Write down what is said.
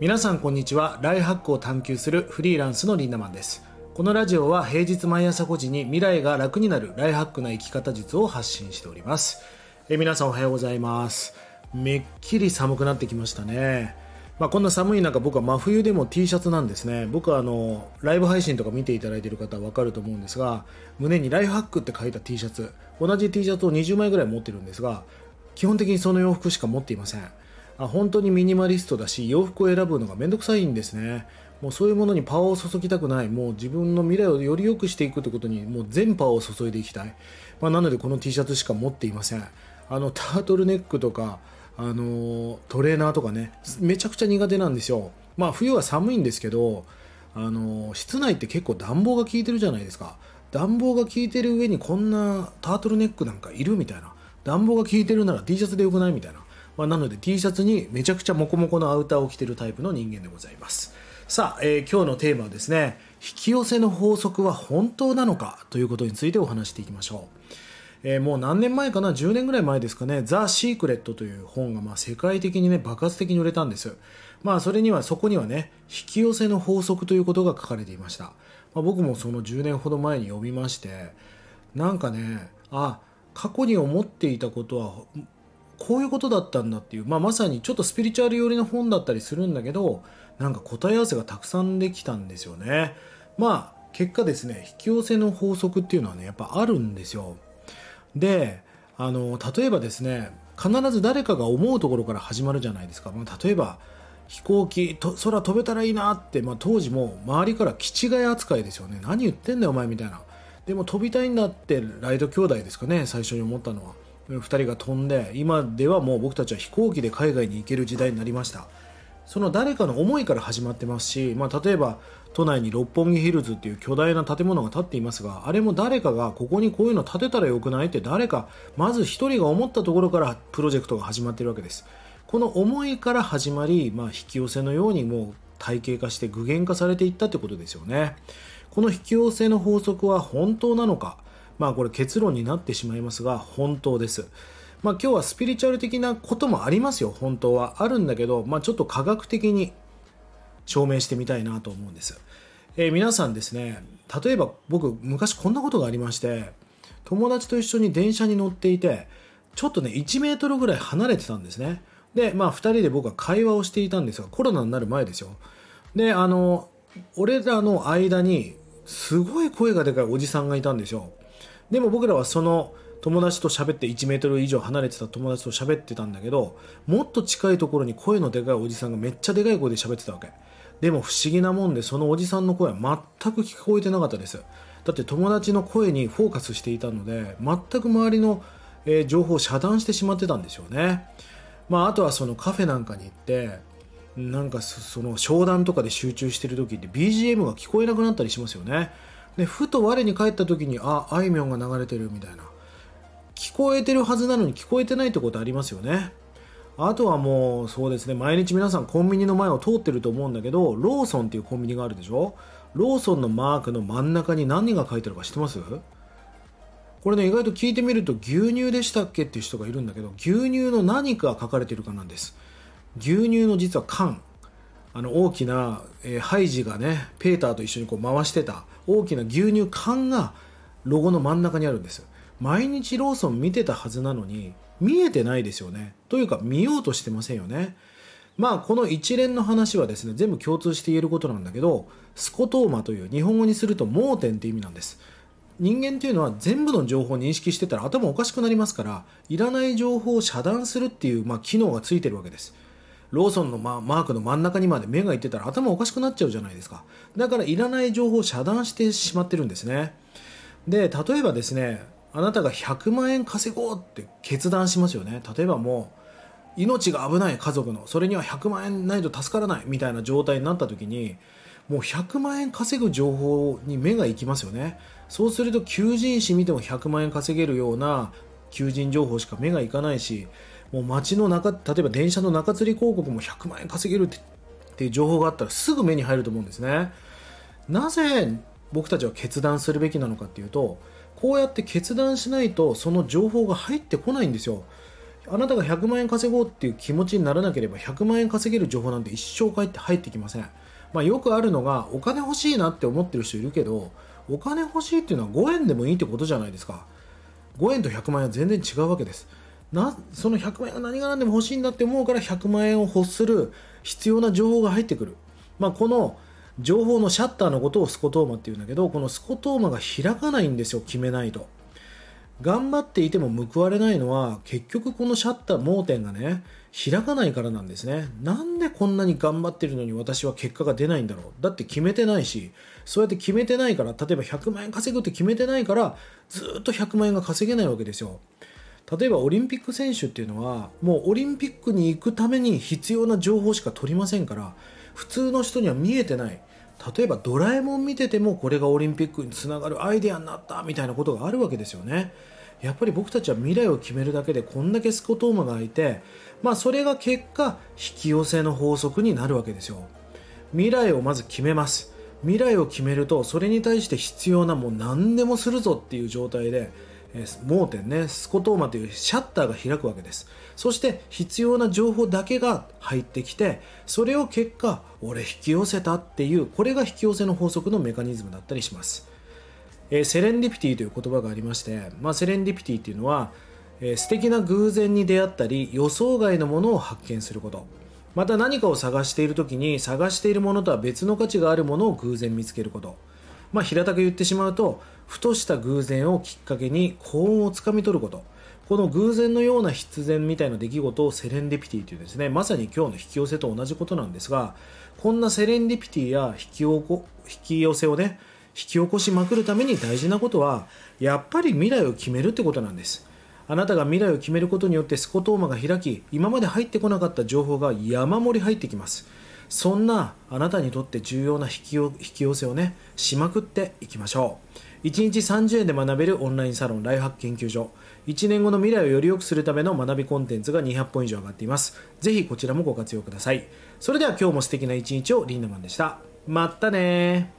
皆さんこんにちは。ライハックを探求するフリーランスのリンダマンです。このラジオは平日毎朝5時に未来が楽になるライハックな生き方術を発信しております。え皆さんおはようございます。めっきり寒くなってきましたね。まあ、こんな寒い中僕は真冬でも T シャツなんですね。僕はあのライブ配信とか見ていただいている方は分かると思うんですが胸にライフハックって書いた T シャツ同じ T シャツを20枚ぐらい持ってるんですが基本的にその洋服しか持っていません。あ本当にミニマリストだし洋服を選ぶのがめんどくさいんですね。もうそういうものにパワーを注ぎたくない。もう自分の未来をより良くしていくということにもう全パワーを注いでいきたい、まあ、なのでこの T シャツしか持っていません。あのタートルネックとかあのトレーナーとかねめちゃくちゃ苦手なんですよ。まあ冬は寒いんですけどあの室内って結構暖房が効いてるじゃないですか。暖房が効いてる上にこんなタートルネックなんかいるみたいな。暖房が効いてるなら T シャツでよくないみたいな、まあ、なので T シャツにめちゃくちゃモコモコのアウターを着てるタイプの人間でございます。さあ、えー、今日のテーマはですね引き寄せの法則は本当なのかということについてお話していきましょう。えー、もう何年前かな？10年ぐらい前ですかね「ザ・シークレット」という本がまあ世界的にね爆発的に売れたんです。まあそれにはそこにはね引き寄せの法則ということが書かれていました、まあ、僕もその10年ほど前に読みましてなんかねあ過去に思っていたことはこういうことだったんだっていう、まあ、まさにちょっとスピリチュアル寄りの本だったりするんだけどなんか答え合わせがたくさんできたんですよね。まあ結果ですね引き寄せの法則っていうのはねやっぱあるんですよ。であの例えばですね必ず誰かが思うところから始まるじゃないですか、まあ、例えば飛行機と空飛べたらいいなって、まあ、当時も周りから気違い扱いですよね。何言ってんだよお前みたいな。でも飛びたいんだってライド兄弟ですかね最初に思ったのは。2人が飛んで今ではもう僕たちは飛行機で海外に行ける時代になりました。その誰かの思いから始まってますし、まあ、例えば都内に六本木ヒルズっていう巨大な建物が建っていますがあれも誰かがここにこういうの建てたらよくないって誰かまず1人が思ったところからプロジェクトが始まってるわけです。この思いから始まり、まあ、引き寄せのようにもう体系化して具現化されていったってことですよね。この引き寄せの法則は本当なのか？まあこれ結論になってしまいますが本当ですまあ、今日はスピリチュアル的なこともありますよ、本当は。あるんだけど、まあ、ちょっと科学的に証明してみたいなと思うんです。えー、皆さんですね、例えば僕、昔こんなことがありまして、友達と一緒に電車に乗っていて、ちょっとね、1メートルぐらい離れてたんですね。で、まあ、2人で僕は会話をしていたんですが、コロナになる前ですよ。で、あの、俺らの間に、すごい声がでかいおじさんがいたんですよ。でも僕らはその、友達と喋って1メートル以上離れてた友達と喋ってたんだけどもっと近いところに声のでかいおじさんがめっちゃでかい声で喋ってたわけ。でも不思議なもんでそのおじさんの声は全く聞こえてなかったです。だって友達の声にフォーカスしていたので全く周りの、え、情報を遮断してしまってたんでしょうね。まああとはそのカフェなんかに行ってなんかその商談とかで集中してる時って BGM が聞こえなくなったりしますよね。でふと我に返った時にああいみょんが流れてるみたいな聞こえてるはずなのに聞こえてないってことありますよね。あとはもうそうですね、毎日皆さんコンビニの前を通ってると思うんだけど、ローソンっていうコンビニがあるでしょ？ローソンのマークの真ん中に何が書いてあるか知ってます？これね、意外と聞いてみると牛乳でしたっけっていう人がいるんだけど、牛乳の何か書かれてるかなんです。牛乳の実は缶。あの大きな、えー、ハイジがね、ペーターと一緒にこう回してた大きな牛乳缶がロゴの真ん中にあるんです。毎日ローソン見てたはずなのに見えてないですよね。というか見ようとしてませんよね。まあこの一連の話はですね全部共通して言えることなんだけどスコトーマという日本語にすると盲点って意味なんです。人間っていうのは全部の情報を認識してたら頭おかしくなりますからいらない情報を遮断するっていう、まあ、機能がついてるわけです。ローソンのマークの真ん中にまで目がいってたら頭おかしくなっちゃうじゃないですか。だからいらない情報を遮断してしまってるんですね。で例えばですねあなたが100万円稼ごうって決断しますよね。例えばもう命が危ない家族のそれには100万円ないと助からないみたいな状態になった時にもう100万円稼ぐ情報に目が行きますよね。そうすると求人誌見ても100万円稼げるような求人情報しか目がいかないしもう街の中例えば電車の中吊り広告も100万円稼げるっていう情報があったらすぐ目に入ると思うんですね。なぜ僕たちは決断するべきなのかっていうとこうやって決断しないとその情報が入ってこないんですよ。あなたが100万円稼ごうっていう気持ちにならなければ100万円稼げる情報なんて一生入って入ってきません、まあ、よくあるのがお金欲しいなって思ってる人いるけどお金欲しいっていうのは5円でもいいってことじゃないですか。5円と100万円は全然違うわけです。なその100万円が何が何でも欲しいんだって思うから100万円を欲する必要な情報が入ってくる、まあ、この情報のシャッターのことをスコトーマっていうんだけどこのスコトーマが開かないんですよ決めないと。頑張っていても報われないのは結局このシャッター盲点がね開かないからなんですね。なんでこんなに頑張ってるのに私は結果が出ないんだろう。だって決めてないしそうやって決めてないから例えば100万円稼ぐって決めてないからずっと100万円が稼げないわけですよ。例えばオリンピック選手っていうのはもうオリンピックに行くために必要な情報しか取りませんから普通の人には見えてない。例えばドラえもん見ててもこれがオリンピックにつながるアイデアになったみたいなことがあるわけですよね。やっぱり僕たちは未来を決めるだけでこんだけスコトーマがいて、まあ、それが結果引き寄せの法則になるわけですよ。未来をまず決めます。未来を決めるとそれに対して必要なもう何でもするぞっていう状態でえ盲点ね。スコトーマというシャッターが開くわけです。そして必要な情報だけが入ってきてそれを結果俺引き寄せたっていうこれが引き寄せの法則のメカニズムだったりします、えー、セレンディピティという言葉がありまして、まあ、セレンディピティっていうのは、えー、素敵な偶然に出会ったり予想外のものを発見すること。また何かを探している時に探しているものとは別の価値があるものを偶然見つけること。まあ、平たく言ってしまうとふとした偶然をきっかけに幸運をつかみ取ること。この偶然のような必然みたいな出来事をセレンディピティというですね。まさに今日の引き寄せと同じことなんですがこんなセレンディピティや引きおこ引き寄せをね引き起こしまくるために大事なことはやっぱり未来を決めるってことなんです。あなたが未来を決めることによってスコトーマが開き今まで入ってこなかった情報が山盛り入ってきます。そんなあなたにとって重要な引き引き寄せをねしまくっていきましょう。1日30円で学べるオンラインサロンライフハック研究所。1年後の未来をより良くするための学びコンテンツが200本以上上がっています。ぜひこちらもご活用ください。それでは今日も素敵な一日をリンダマンでした。まったね